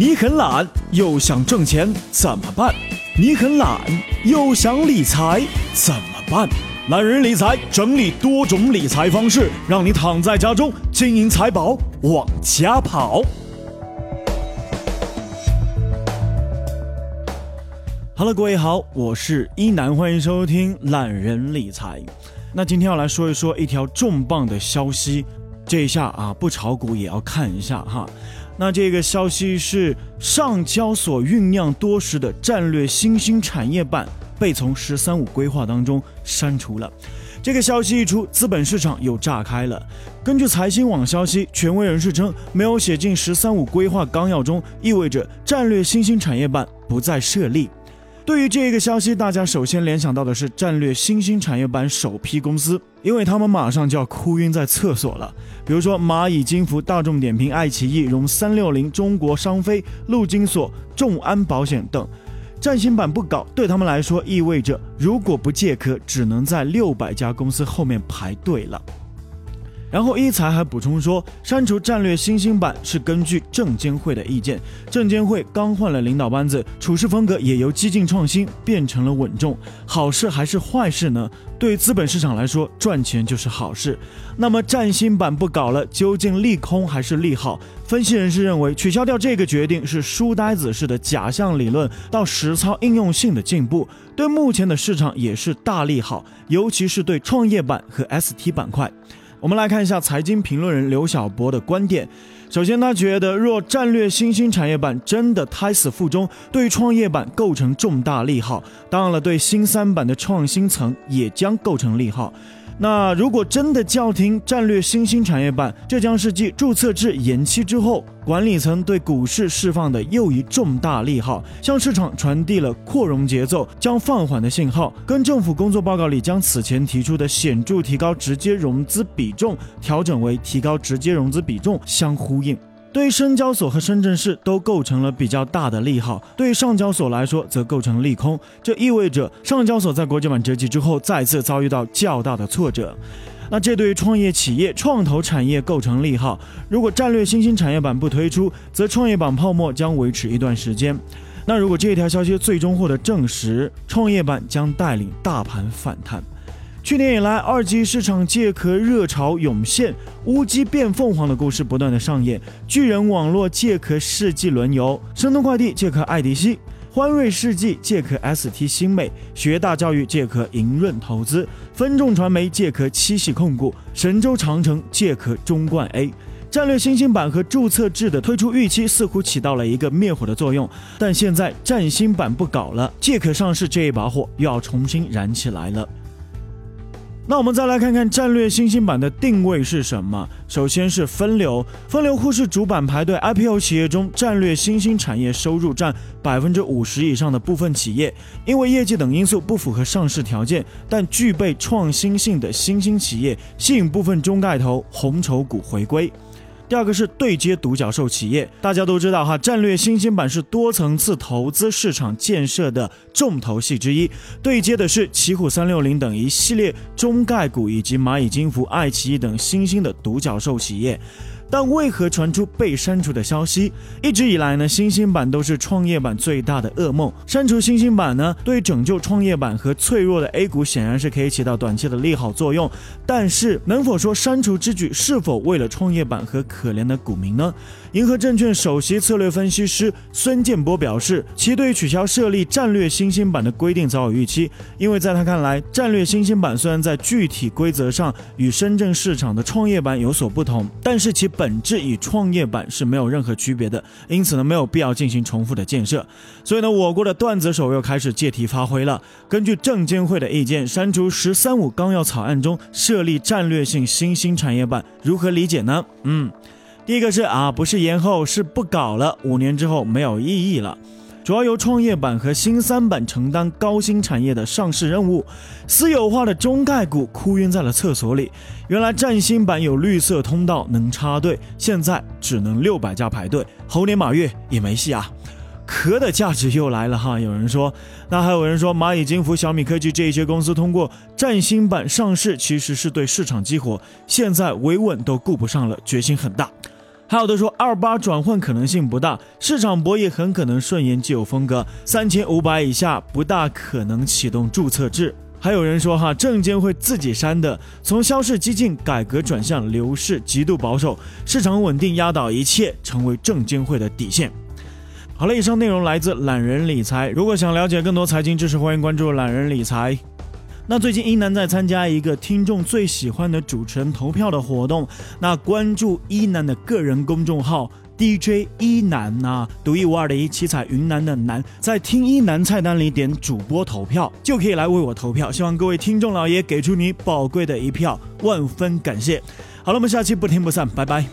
你很懒又想挣钱怎么办？你很懒又想理财怎么办？懒人理财整理多种理财方式，让你躺在家中，金银财宝往家跑。Hello，各位好，我是一南，欢迎收听懒人理财。那今天要来说一说一条重磅的消息，这一下啊，不炒股也要看一下哈。那这个消息是上交所酝酿多时的战略新兴产业板被从“十三五”规划当中删除了。这个消息一出，资本市场又炸开了。根据财新网消息，权威人士称，没有写进“十三五”规划纲要中，意味着战略新兴产业板不再设立。对于这个消息，大家首先联想到的是战略新兴产业板首批公司，因为他们马上就要哭晕在厕所了。比如说蚂蚁金服、大众点评、爱奇艺、融三六零、中国商飞、陆金所、众安保险等，战新版不搞，对他们来说意味着如果不借壳，只能在六百家公司后面排队了。然后一财还补充说，删除战略新兴板是根据证监会的意见。证监会刚换了领导班子，处事风格也由激进创新变成了稳重。好事还是坏事呢？对资本市场来说，赚钱就是好事。那么战新板不搞了，究竟利空还是利好？分析人士认为，取消掉这个决定是书呆子式的假象理论到实操应用性的进步，对目前的市场也是大利好，尤其是对创业板和 ST 板块。我们来看一下财经评论人刘晓博的观点。首先，他觉得若战略新兴产业板真的胎死腹中，对创业板构成重大利好。当然了，对新三板的创新层也将构成利好。那如果真的叫停战略新兴产业板，这将是继注册制延期之后，管理层对股市释放的又一重大利好，向市场传递了扩容节奏将放缓的信号，跟政府工作报告里将此前提出的显著提高直接融资比重调整为提高直接融资比重相呼应。对于深交所和深圳市都构成了比较大的利好，对于上交所来说则构成利空。这意味着上交所在国际版折戟之后再次遭遇到较大的挫折。那这对于创业企业、创投产业构成利好。如果战略新兴产业板不推出，则创业板泡沫将维持一段时间。那如果这条消息最终获得证实，创业板将带领大盘反弹。去年以来，二级市场借壳热潮涌现，乌鸡变凤凰的故事不断的上演。巨人网络借壳世纪轮游，申通快递借壳爱迪西，欢瑞世纪借壳 ST 新美，学大教育借壳盈润投资，分众传媒借壳七喜控股，神州长城借壳中冠 A。战略新兴板和注册制的推出预期似乎起到了一个灭火的作用，但现在战新板不搞了，借壳上市这一把火又要重新燃起来了。那我们再来看看战略新兴板的定位是什么？首先是分流，分流户是主板排队 IPO 企业中战略新兴产业收入占百分之五十以上的部分企业，因为业绩等因素不符合上市条件，但具备创新性的新兴企业，吸引部分中概投红筹股回归。第二个是对接独角兽企业，大家都知道哈，战略新兴板是多层次投资市场建设的重头戏之一，对接的是奇虎三六零等一系列中概股以及蚂蚁金服、爱奇艺等新兴的独角兽企业。但为何传出被删除的消息？一直以来呢，新兴板都是创业板最大的噩梦。删除新兴板呢，对拯救创业板和脆弱的 A 股显然是可以起到短期的利好作用。但是，能否说删除之举是否为了创业板和可怜的股民呢？银河证券首席策略分析师孙建波表示，其对取消设立战略新兴板的规定早有预期，因为在他看来，战略新兴板虽然在具体规则上与深圳市场的创业板有所不同，但是其本质与创业板是没有任何区别的，因此呢，没有必要进行重复的建设。所以呢，我国的段子手又开始借题发挥了。根据证监会的意见，删除“十三五”纲要草案中设立战略性新兴产业板，如何理解呢？嗯。第一个是啊，不是延后，是不搞了。五年之后没有意义了，主要由创业板和新三板承担高新产业的上市任务。私有化的中概股哭晕在了厕所里。原来占新板有绿色通道能插队，现在只能六百家排队，猴年马月也没戏啊！壳的价值又来了哈。有人说，那还有人说，蚂蚁金服、小米科技这一些公司通过占新板上市，其实是对市场激活。现在维稳都顾不上了，决心很大。还有的说二八转换可能性不大，市场博弈很可能顺延既有风格，三千五百以下不大可能启动注册制。还有人说哈，证监会自己删的，从消市激进改革转向流市极度保守，市场稳定压倒一切，成为证监会的底线。好了，以上内容来自懒人理财。如果想了解更多财经知识，欢迎关注懒人理财。那最近一楠在参加一个听众最喜欢的主持人投票的活动，那关注一楠的个人公众号 DJ 一楠呐，独一无二的一七彩云南的南，在听一楠菜单里点主播投票，就可以来为我投票。希望各位听众老爷给出你宝贵的一票，万分感谢。好了，我们下期不听不散，拜拜。